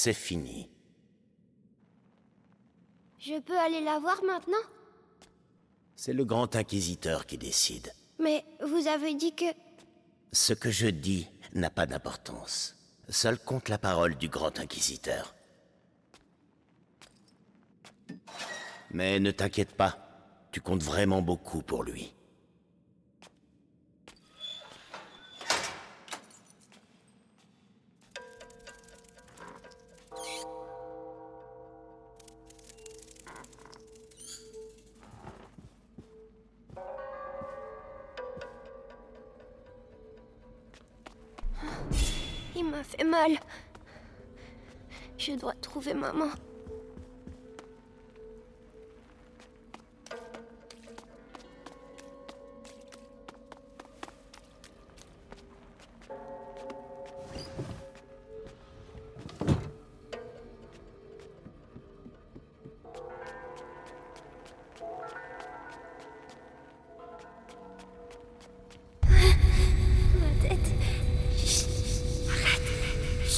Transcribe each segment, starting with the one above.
C'est fini. Je peux aller la voir maintenant? C'est le grand inquisiteur qui décide. Mais vous avez dit que... Ce que je dis n'a pas d'importance. Seul compte la parole du grand inquisiteur. Mais ne t'inquiète pas, tu comptes vraiment beaucoup pour lui. Je dois trouver maman.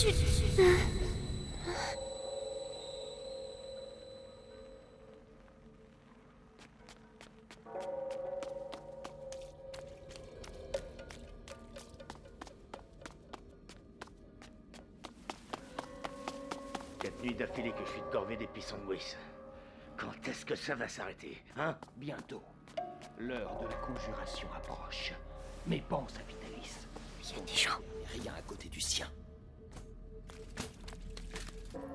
Chut. Quatre nuits d'affilée que je suis de corvée des pissenguis. Quand est-ce que ça va s'arrêter, hein? Bientôt. L'heure de la conjuration approche. Mais pense à Vitalis. Il y a des gens. Rien à côté du sien.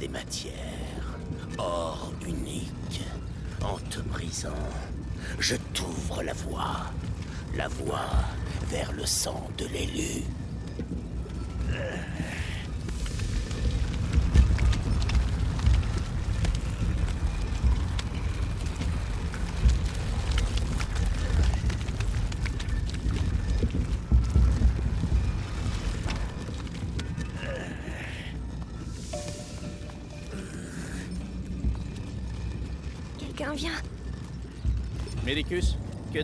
Des matières. Or unique. En te brisant, je t'ouvre la voie. La voie vers le sang de l'élu.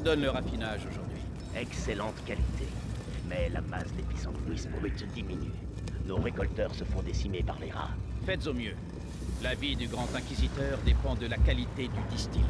Donne le raffinage aujourd'hui Excellente qualité. Mais la masse des pissenguis brutes diminue. Nos récolteurs se font décimer par les rats. Faites au mieux. La vie du grand inquisiteur dépend de la qualité du distillat.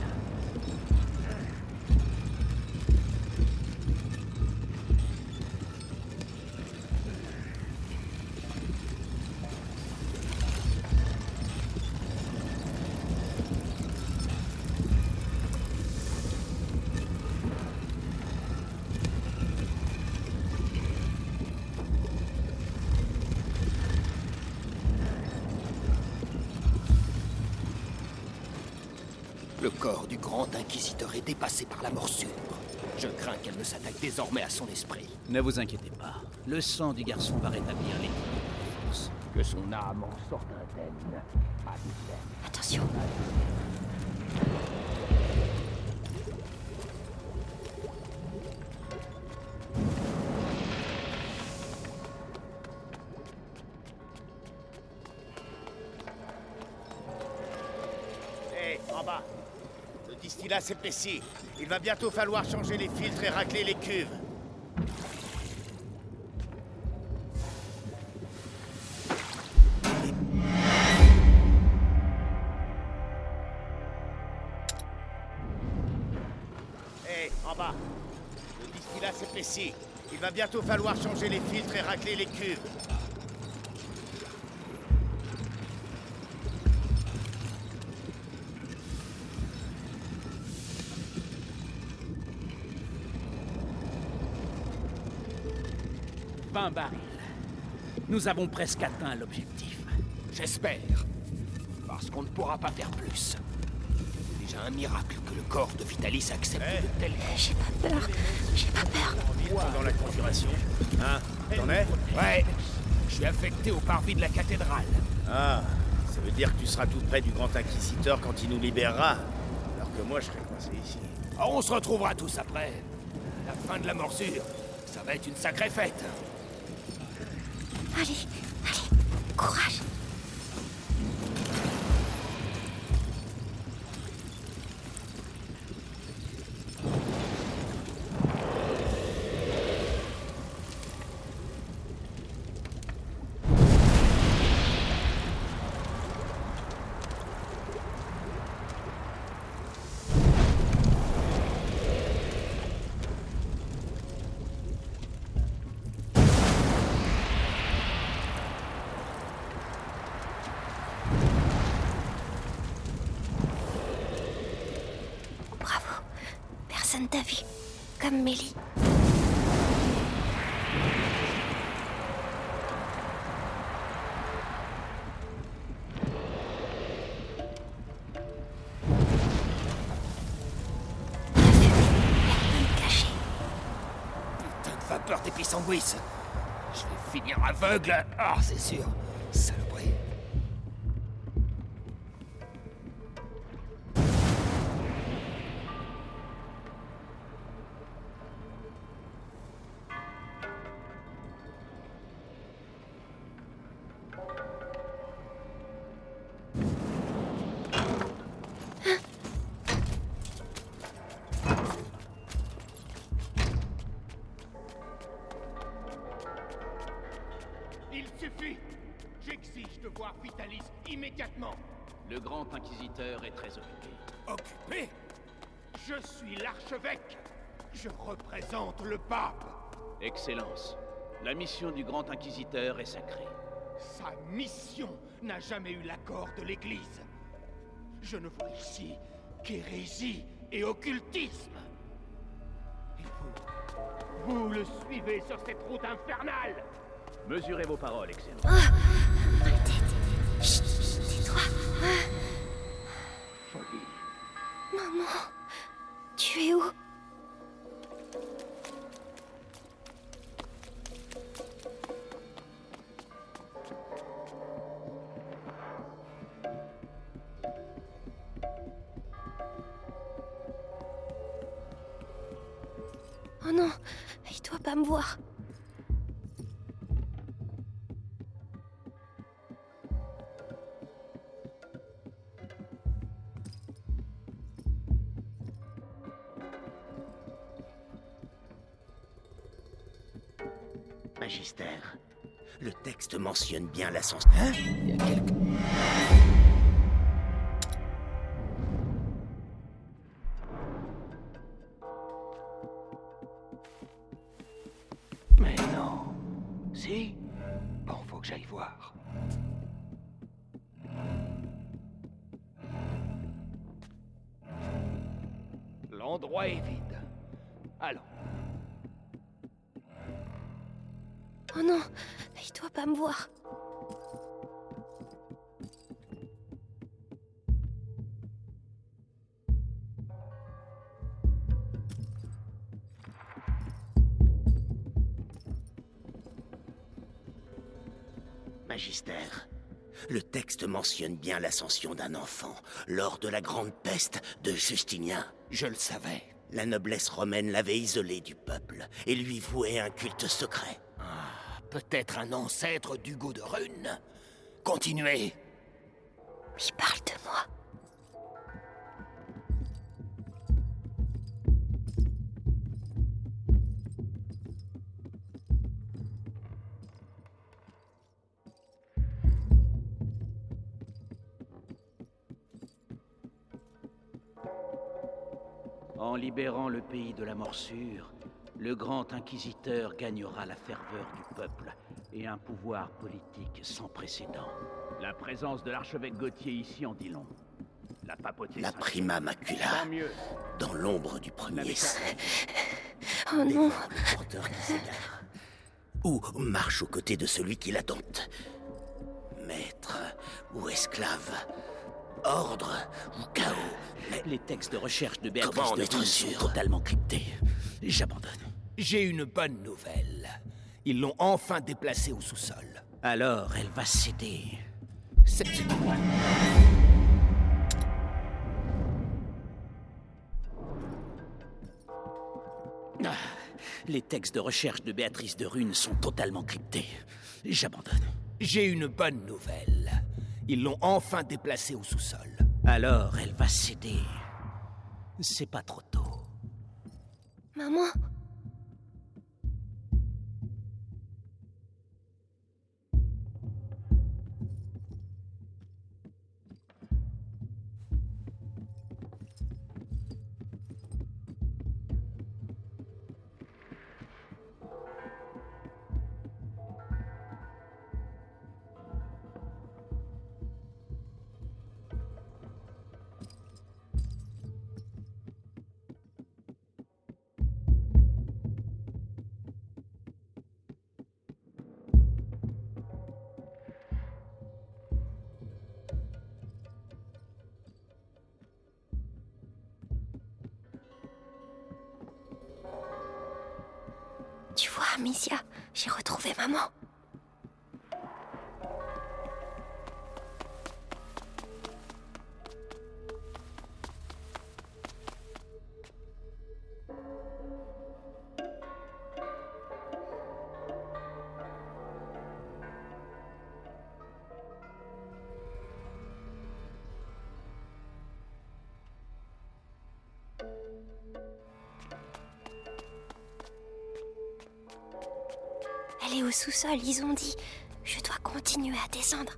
Le corps du grand inquisiteur est dépassé par la morsure. Je crains qu'elle ne s'attaque désormais à son esprit. Ne vous inquiétez pas. Le sang du garçon va rétablir forces. Que son âme en sorte indemne. Attention. S'épaissit. Il va bientôt falloir changer les filtres et racler les cuves. Hé, en bas Le distillat s'épaissit. Il va bientôt falloir changer les filtres et racler les cuves. Nous avons presque atteint l'objectif. J'espère. Parce qu'on ne pourra pas faire plus. C'est déjà un miracle que le corps de Vitalis accepte Eh. de tels... J'ai pas peur. J'ai pas peur. Dans la conjuration. Hein T'en es Ouais, je suis affecté au parvis de la cathédrale. Ah, ça veut dire que tu seras tout près du Grand Inquisiteur quand il nous libérera. Alors que moi, je serai coincé ici. Oh, on se retrouvera tous après. La fin de la morsure, ça va être une sacrée fête. Allez, allez, courage. Putain de vapeur d'épisanguis. Je vais finir aveugle. Ah, c'est sûr. Saloperie. Mission du grand inquisiteur est sacrée. Sa mission n'a jamais eu l'accord de l'Église. Je ne vois ici qu'hérésie et occultisme. Et vous, vous le suivez sur cette route infernale Mesurez vos paroles, Excellence. Chut, tais-toi. Folie. Maman, tu es où? Oh non, il doit pas me voir. Magistère, le texte mentionne bien l'ascension. Hein Il y a quelque... le texte mentionne bien l'ascension d'un enfant lors de la grande peste de Justinien. Je le savais. La noblesse romaine l'avait isolé du peuple et lui vouait un culte secret. Peut-être un ancêtre d'Hugo de Rune. Continuez. Il parle de moi. Libérant le pays de la morsure, le grand inquisiteur gagnera la ferveur du peuple et un pouvoir politique sans précédent. La présence de l'archevêque Gauthier ici en dit long. La papauté La prima macula, dans l'ombre du premier Oh non, porteur qui s'égare. ou marche aux côtés de celui qui la dompte. Maître ou esclave, ordre ou chaos. Mais Les textes de recherche de Béatrice Comment en de être Rune sont sûr totalement cryptés. J'abandonne. J'ai une bonne nouvelle. Ils l'ont enfin déplacée au sous-sol. Alors, elle va céder. C'est... Ah, les textes de recherche de Béatrice de Rune sont totalement cryptés. J'abandonne. J'ai une bonne nouvelle. Ils l'ont enfin déplacée au sous-sol. Alors, elle va céder. C'est pas trop tôt. Maman sous-sol, ils ont dit. Je dois continuer à descendre.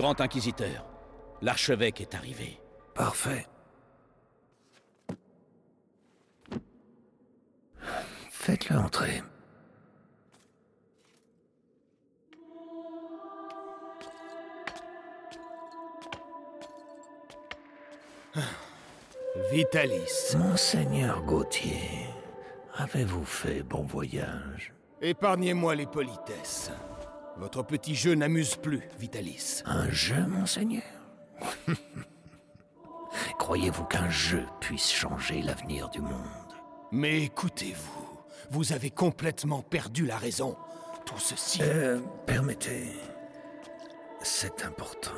Grand Inquisiteur, l'archevêque est arrivé. Parfait. Faites-le entrer. Vitalis. Monseigneur Gauthier, avez-vous fait bon voyage? Épargnez-moi les politesses. Votre petit jeu n'amuse plus, Vitalis. Un jeu, monseigneur? Croyez-vous qu'un jeu puisse changer l'avenir du monde? Mais écoutez-vous, vous avez complètement perdu la raison. Tout ceci... Euh, permettez. C'est important.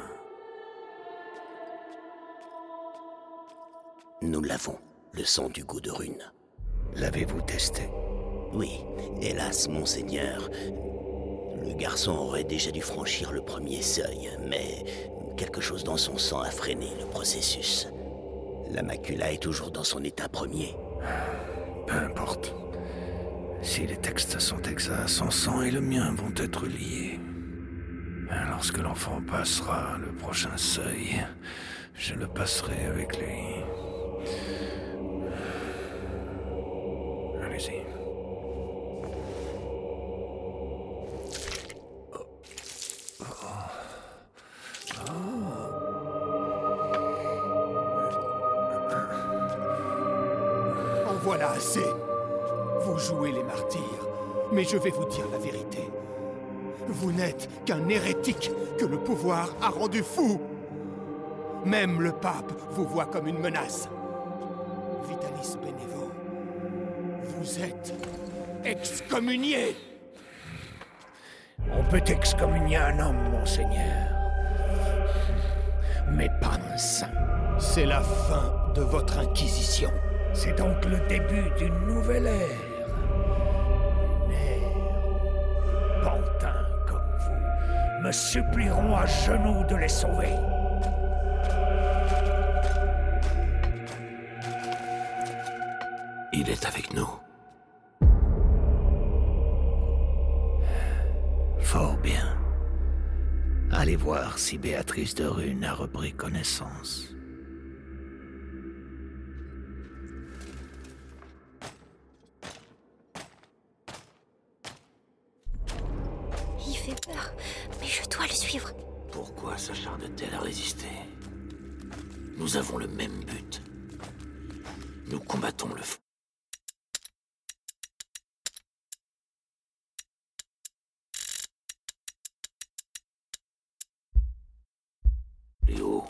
Nous l'avons, le sang du goût de rune. L'avez-vous testé? Oui, hélas, monseigneur. Le garçon aurait déjà dû franchir le premier seuil, mais quelque chose dans son sang a freiné le processus. La macula est toujours dans son état premier. Peu importe. Si les textes sont exacts, son sang et le mien vont être liés. Lorsque l'enfant passera le prochain seuil, je le passerai avec lui. Je vais vous dire la vérité. Vous n'êtes qu'un hérétique que le pouvoir a rendu fou. Même le pape vous voit comme une menace. fils Bénévaux, vous êtes excommunié On peut excommunier un homme, monseigneur. Mais pas un saint. C'est la fin de votre inquisition. C'est donc le début d'une nouvelle ère. Me supplieront à genoux de les sauver. Il est avec nous. Fort bien. Allez voir si Béatrice de Rune a repris connaissance. Fait peur, mais je dois le suivre. Pourquoi s'acharne-t-elle à résister Nous avons le même but. Nous combattons le fou. Léo,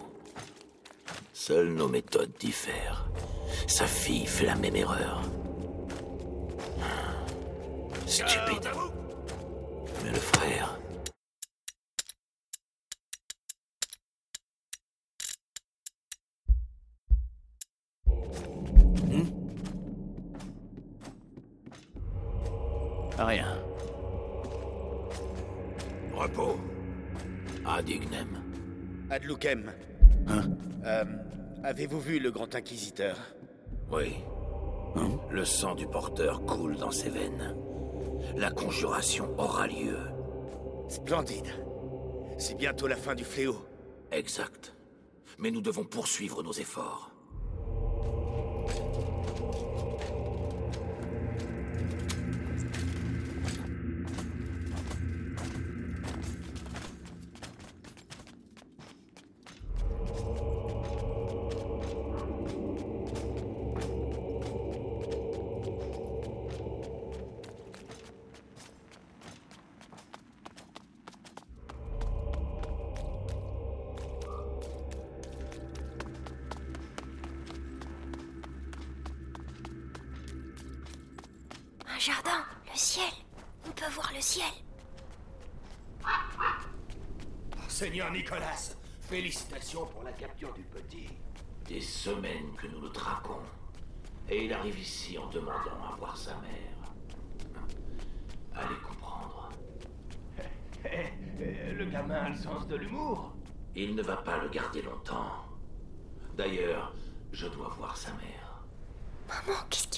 seules nos méthodes diffèrent. Sa fille fait la même erreur. Stupide. Le frère, Rien. repos. Adignem. Adloukem. Hein Euh, Avez-vous vu le grand inquisiteur? Oui. Le sang du porteur coule dans ses veines. La conjuration aura lieu. Splendide. C'est bientôt la fin du fléau. Exact. Mais nous devons poursuivre nos efforts. Jardin, le ciel. On peut voir le ciel. Seigneur Nicolas, félicitations pour la capture du petit. Des semaines que nous le traquons. Et il arrive ici en demandant à voir sa mère. Allez comprendre. Eh, le gamin a le sens de l'humour. Il ne va pas le garder longtemps. D'ailleurs, je dois voir sa mère. Maman, qu'est-ce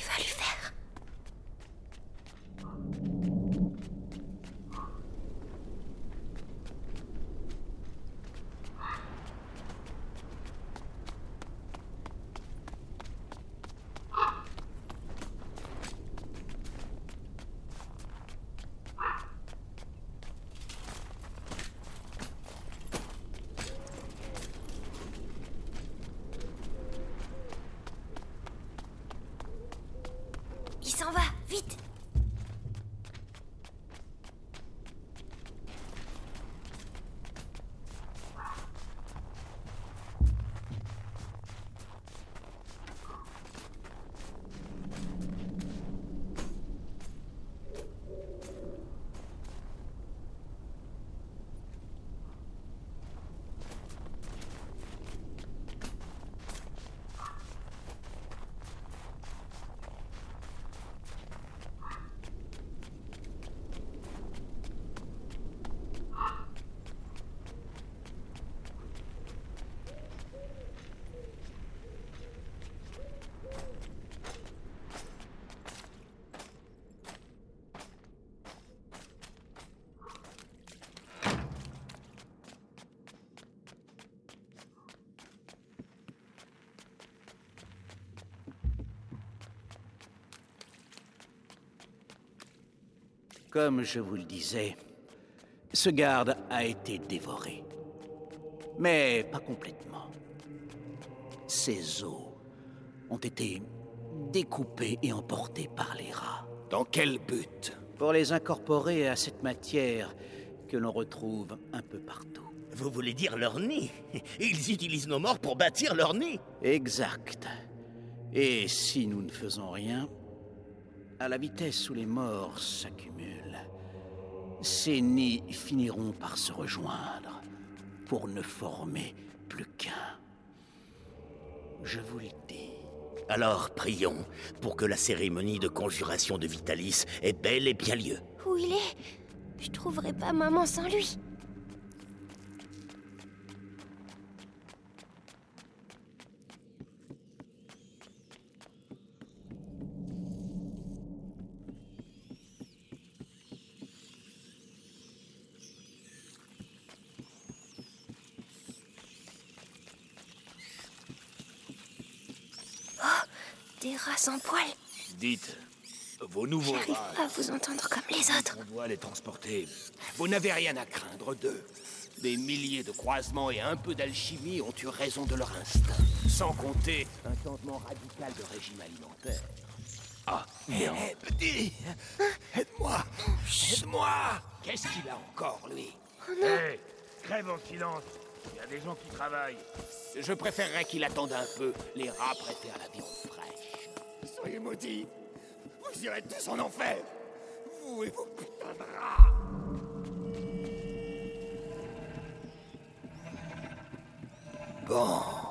Comme je vous le disais, ce garde a été dévoré. Mais pas complètement. Ses os ont été découpés et emportés par les rats. Dans quel but? Pour les incorporer à cette matière que l'on retrouve un peu partout. Vous voulez dire leur nid? Ils utilisent nos morts pour bâtir leur nid Exact. Et si nous ne faisons rien, à la vitesse où les morts s'accumulent, ces nids finiront par se rejoindre pour ne former plus qu'un. Je vous le dis. Alors prions pour que la cérémonie de conjuration de Vitalis ait bel et bien lieu. Où il est? Je trouverai pas maman sans lui. Oh, des rats sans. Dites, vos nouveaux J'arrive rats, pas à vous entendre comme les autres. on doit les transporter. Vous n'avez rien à craindre d'eux. Des milliers de croisements et un peu d'alchimie ont eu raison de leur instinct. Sans compter un changement radical de régime alimentaire. Ah, Hé, hé, petit Aide-moi Aide-moi qu'est-ce qu'il a encore, lui? Hé, crève en silence. Il y a des gens qui travaillent. Je préférerais qu'il attende un peu. Les rats préfèrent la viande. Soyez maudits. Vous irez tous en enfer. Vous et vos putains de rats. Bon.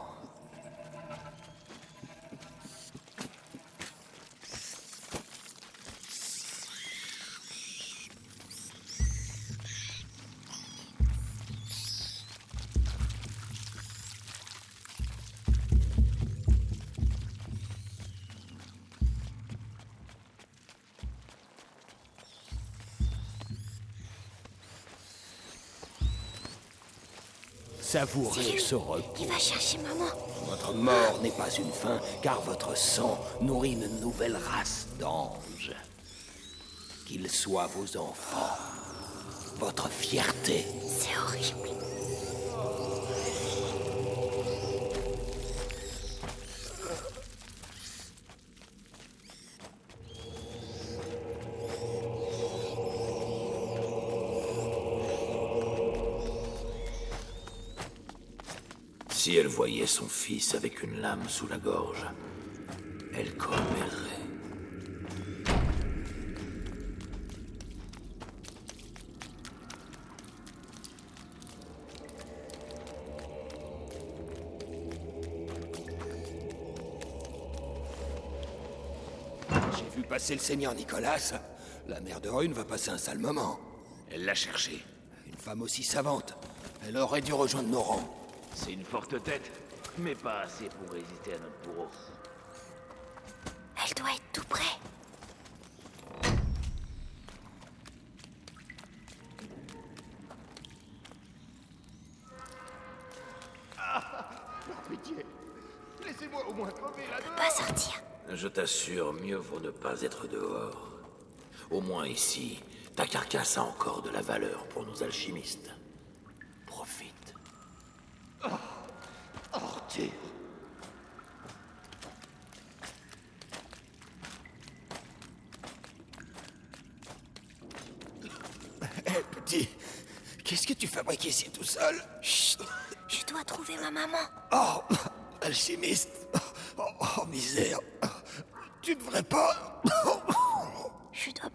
Savourez ce repos. Il va chercher maman. Votre mort n'est pas une fin, car votre sang nourrit une nouvelle race d'anges. Qu'ils soient vos enfants, votre fierté. C'est horrible. Son fils avec une lame sous la gorge, elle commérerait. J'ai vu passer le seigneur Nicolas. La mère de Rune va passer un sale moment. Elle l'a cherché. Une femme aussi savante. Elle aurait dû rejoindre nos rangs. C'est une forte tête, mais pas assez pour résister à notre bourreau. Elle doit être tout près. Pitié. Laissez-moi au moins crever là Pas sortir. Je t'assure, mieux vaut ne pas être dehors. Au moins ici, ta carcasse a encore de la valeur pour nos alchimistes.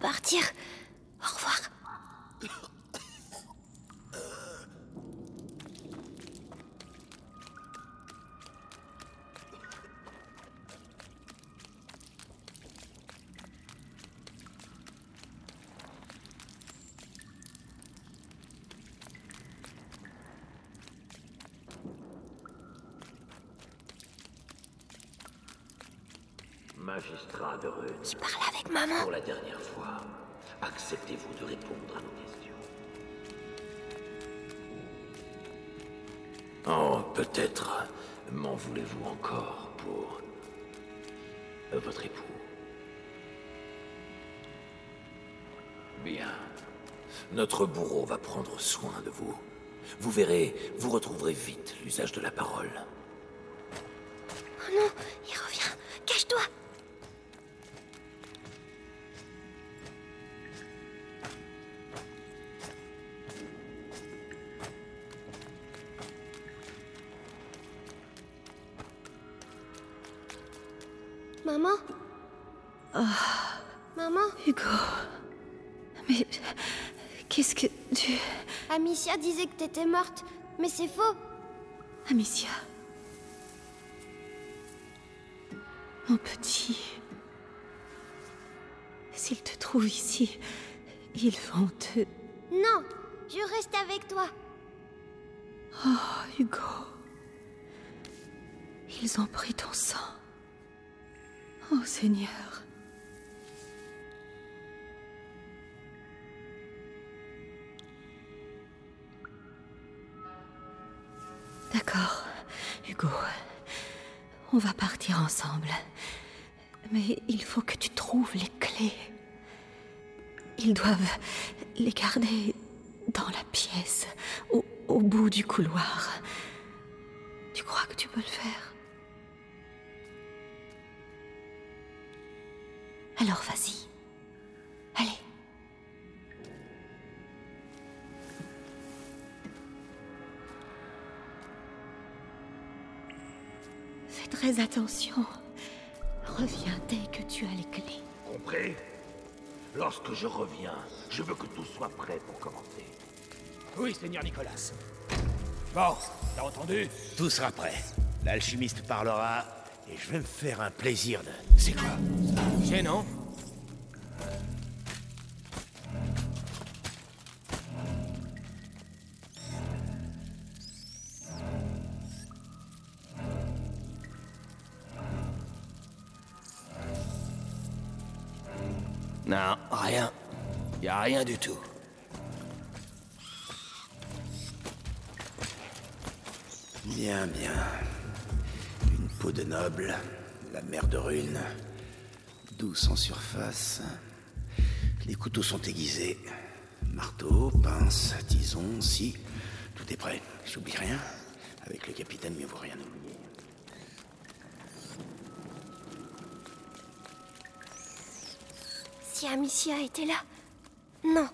Partir. Au revoir. Magistrat de Rune, Je parle avec maman. pour la dernière fois, acceptez-vous de répondre à nos questions Oh, peut-être m'en voulez-vous encore pour votre époux. Bien. Notre bourreau va prendre soin de vous. Vous verrez, vous retrouverez vite l'usage de la parole. Amicia disait que t'étais morte, mais c'est faux. Amicia. Mon petit. S'ils te trouvent ici, ils vont te. Non, je reste avec toi. Oh, Hugo. Ils ont pris ton sang. Oh Seigneur. D'accord, Hugo. On va partir ensemble. Mais il faut que tu trouves les clés. Ils doivent les garder dans la pièce, au, au bout du couloir. Tu crois que tu peux le faire? Alors vas-y. Allez. Fais très attention. Reviens dès que tu as les clés. Compris Lorsque je reviens, je veux que tout soit prêt pour commencer. Oui, Seigneur Nicolas. Bon, t'as entendu? Tout sera prêt. L'alchimiste parlera et je vais me faire un plaisir de... C'est quoi? Gênant? Rien du tout. Bien, bien. Une peau de noble, la mer de rune, douce en surface. Les couteaux sont aiguisés. Marteau, pince, tison, si. Tout est prêt. J'oublie rien. Avec le capitaine, mieux vaut rien oublier. Si Amicia était là. Non,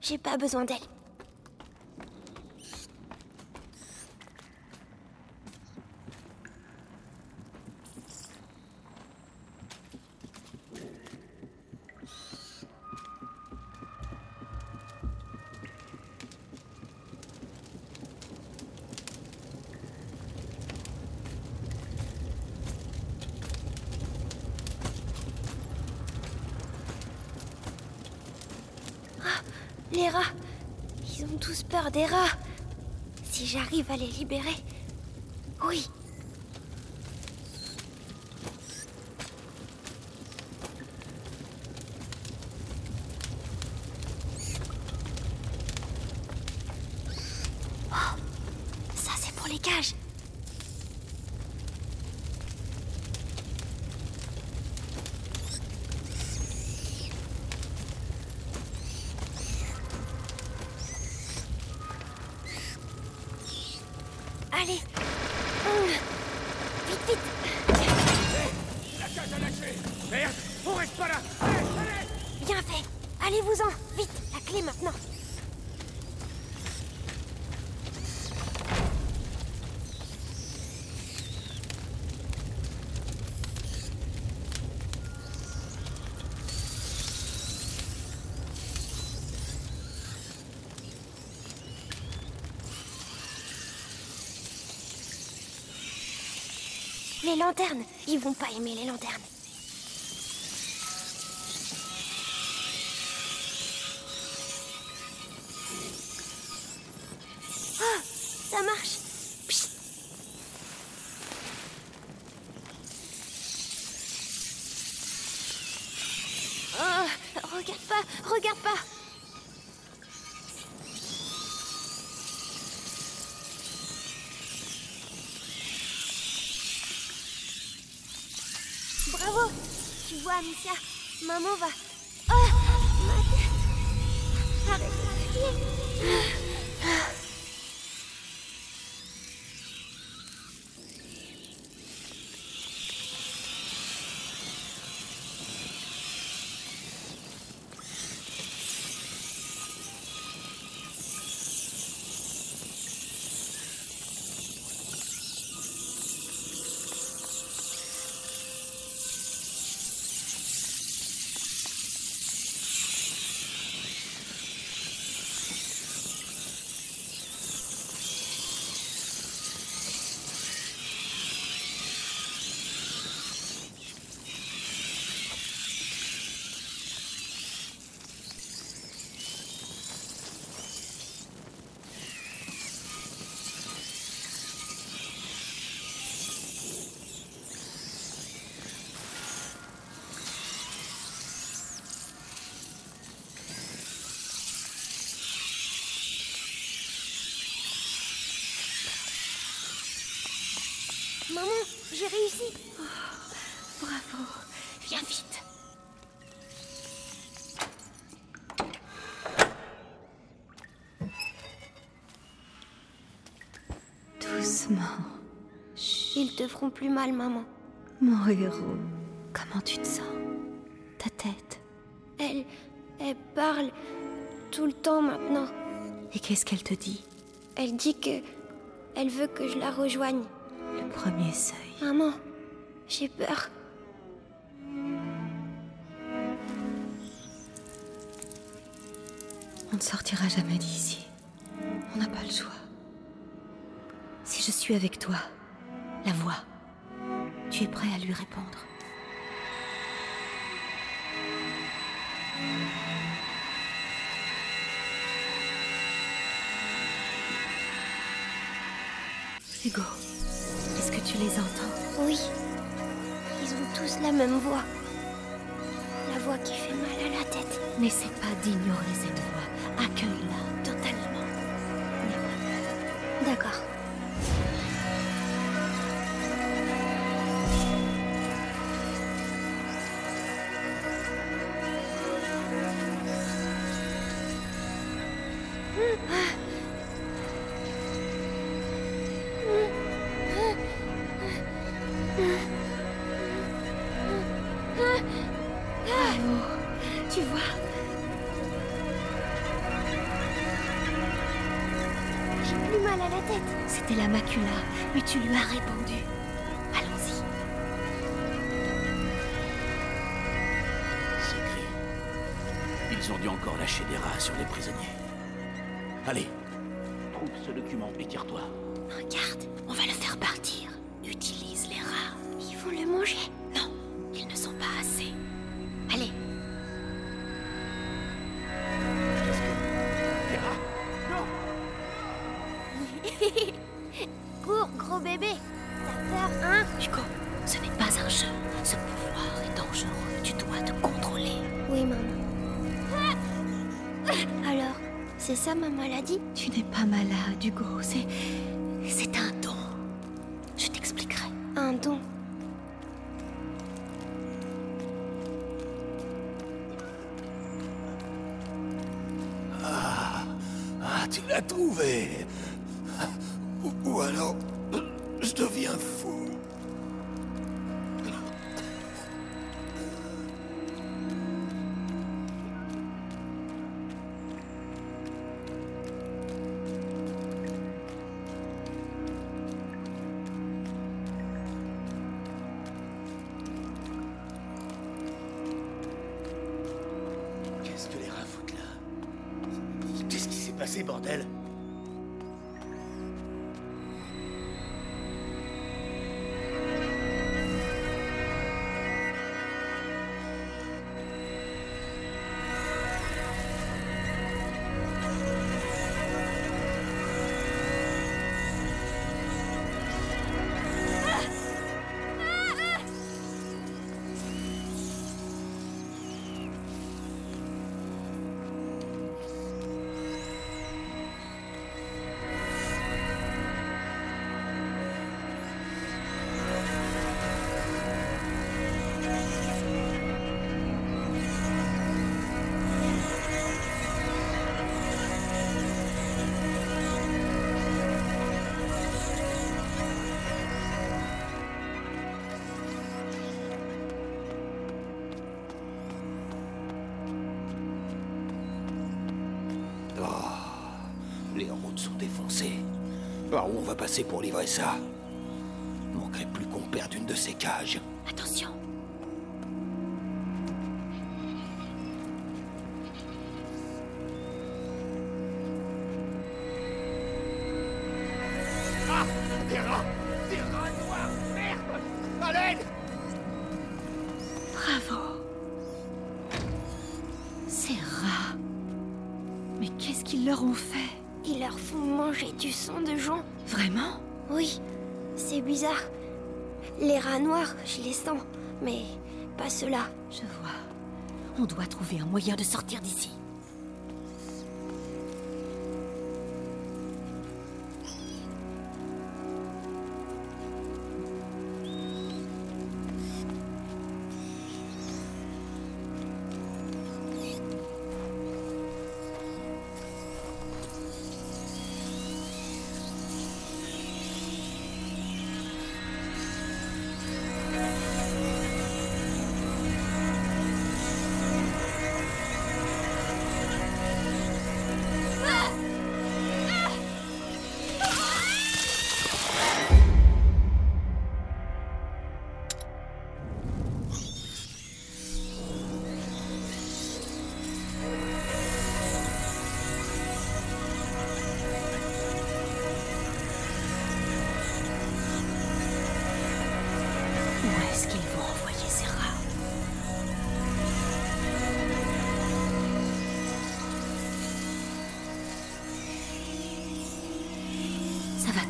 j'ai pas besoin d'elle. Les rats. Ils ont tous peur des rats. Si j'arrive à les libérer. Oui. Oh, ça c'est pour les cages. Allez. Hum. Vite, vite. La cage a lâché Merde On reste pas là Allez, allez Bien fait. Allez-vous-en. Vite, la clé maintenant. Lanternes. Ils vont pas aimer les lanternes. Tu vois, Amicia, maman va... Oh j'ai réussi. Bravo. Viens vite. Doucement. Ils te feront plus mal, maman. Mon héros, comment tu te sens? Ta tête? Elle. Elle parle tout le temps maintenant. Et qu'est-ce qu'elle te dit? Elle dit que. Elle veut que je la rejoigne. Premier seuil. Maman, j'ai peur. On ne sortira jamais d'ici. On n'a pas le choix. Si je suis avec toi, la voix, tu es prêt à lui répondre Hugo, tu les entends Oui. Ils ont tous la même voix. La voix qui fait mal à la tête. N'essaie pas d'ignorer cette voix. Accueille-la totalement. D'accord. Ils ont encore lâcher des rats sur les prisonniers. Allez, trouve ce document et tire-toi. Regarde, on va le faire partir. Maladie Tu n'es pas malade, Hugo. C'est. C'est un don. Je t'expliquerai. Un don. Ah, tu l'as trouvé Par où on va passer pour livrer ça Manquerait plus qu'on perde une de ces cages. Attention. Ceux-là. Je vois. On doit trouver un moyen de sortir d'ici.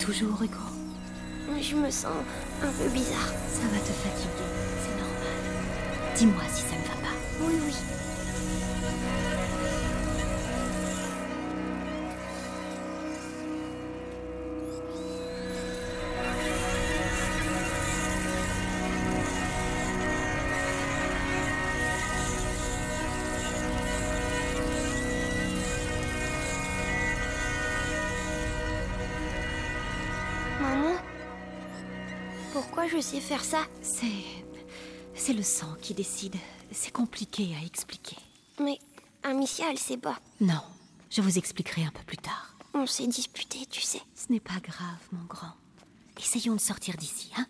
Toujours, Hugo Je me sens un peu bizarre. Ça va te fatiguer, c'est normal. Dis-moi Pourquoi je sais faire ça C'est. C'est le sang qui décide. C'est compliqué à expliquer. Mais Amicia, elle sait pas. Non, je vous expliquerai un peu plus tard. On s'est disputé, tu sais. Ce n'est pas grave, mon grand. Essayons de sortir d'ici, hein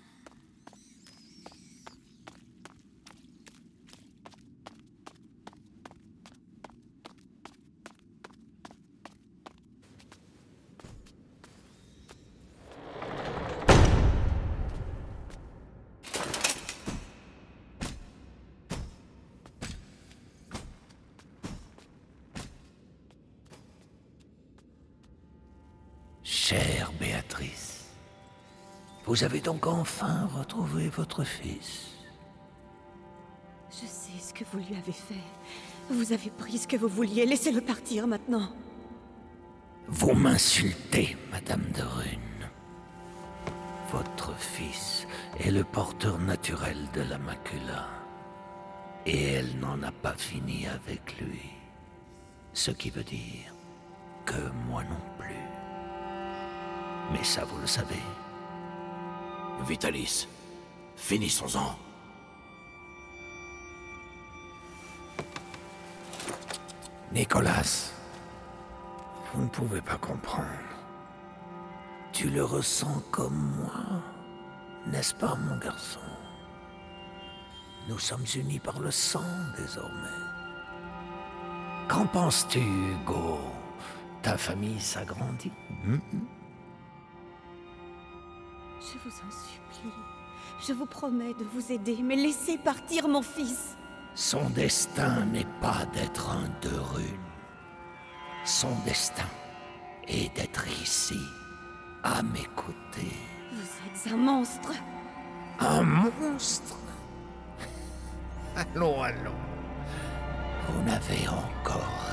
vous avez donc enfin retrouvé votre fils. Je sais ce que vous lui avez fait. Vous avez pris ce que vous vouliez. Laissez-le partir maintenant. Vous m'insultez, Madame de Rune. Votre fils est le porteur naturel de la macula. Et elle n'en a pas fini avec lui. Ce qui veut dire que moi non plus. Mais ça, vous le savez. Vitalis, finissons-en. Nicolas, vous ne pouvez pas comprendre. Tu le ressens comme moi, n'est-ce pas, mon garçon? Nous sommes unis par le sang désormais. Qu'en penses-tu, Hugo? Ta famille s'agrandit hmm? Je vous en supplie. Je vous promets de vous aider, mais laissez partir mon fils. Son destin n'est pas d'être un de rune. Son destin est d'être ici, à mes côtés. Vous êtes un monstre. Un monstre Allons, allons. Vous n'avez encore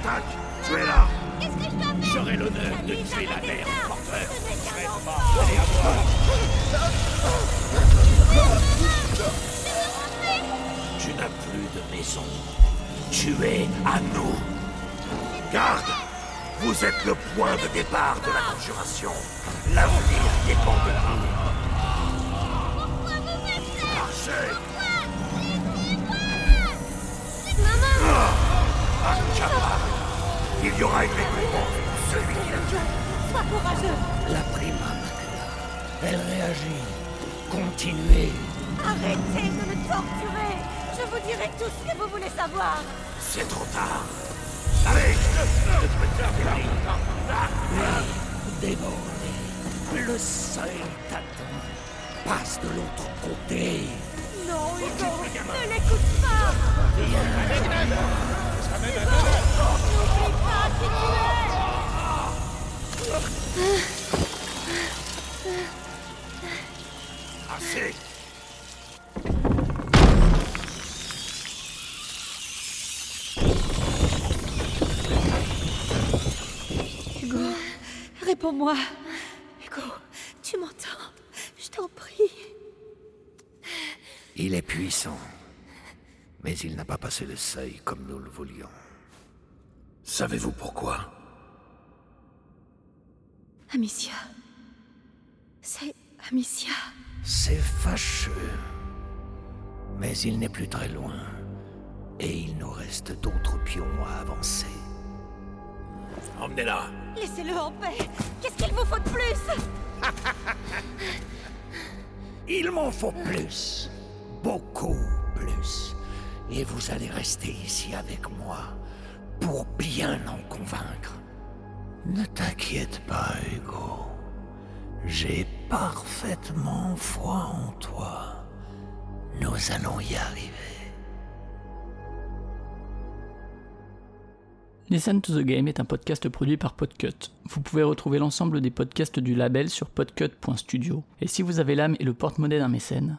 À l'attaque. Tu es là. Qu'est-ce que je dois faire J'aurai l'honneur de tuer la mère ça. du porteur. Faites enfant. pas. Allez, à moi. Tu n'as plus de maison. Tu es à nous. Garde Vous êtes le point de départ de la conjuration. L'avenir dépend de vous. Marchez Maman Il y aura une récompense pour celui qui l'a. Sois courageux. La prima macula. Elle réagit. Continuez. Arrêtez de le torturer. Je vous dirai tout ce que vous voulez savoir. C'est trop tard. Allez Dévorez. Le seuil t'attend. Passe de l'autre côté. Non, Hugo, ne l'écoute pas. Assez Hugo, réponds-moi. Hugo, tu m'entends? Je t'en prie. Il est puissant. Mais il n'a pas passé le seuil comme nous le voulions. Savez-vous pourquoi? Amicia. C'est Amicia. C'est fâcheux. Mais il n'est plus très loin. Et il nous reste d'autres pions à avancer. Emmenez-la Laissez-le en paix. Qu'est-ce qu'il vous faut de plus? Il m'en faut plus. Beaucoup plus. Et vous allez rester ici avec moi pour bien en convaincre. Ne t'inquiète pas, Hugo. J'ai parfaitement foi en toi. Nous allons y arriver. Listen to the Game est un podcast produit par Podcut. Vous pouvez retrouver l'ensemble des podcasts du label sur podcut.studio. Et si vous avez l'âme et le porte-monnaie d'un mécène,